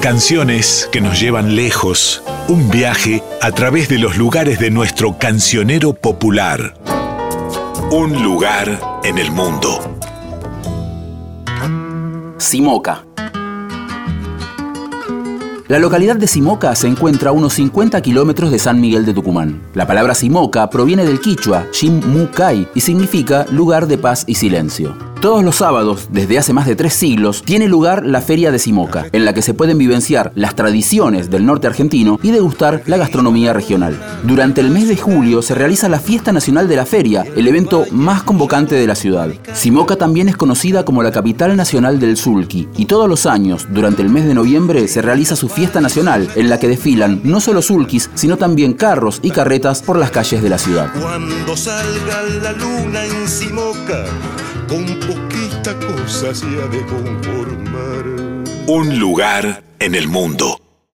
Canciones que nos llevan lejos. Un viaje a través de los lugares de nuestro cancionero popular. Un lugar en el mundo. Simoca. La localidad de Simoca se encuentra a unos 50 kilómetros de San Miguel de Tucumán. La palabra Simoca proviene del quichua, Shim Kai, y significa lugar de paz y silencio. Todos los sábados, desde hace más de tres siglos, tiene lugar la Feria de Simoca, en la que se pueden vivenciar las tradiciones del norte argentino y degustar la gastronomía regional. Durante el mes de julio se realiza la Fiesta Nacional de la Feria, el evento más convocante de la ciudad. Simoca también es conocida como la capital nacional del sulky, y todos los años, durante el mes de noviembre, se realiza su fiesta nacional, en la que desfilan no solo sulkis, sino también carros y carretas por las calles de la ciudad. Cuando salga la luna en Simoca, con poquita cosa se ha de conformar. Un lugar en el mundo.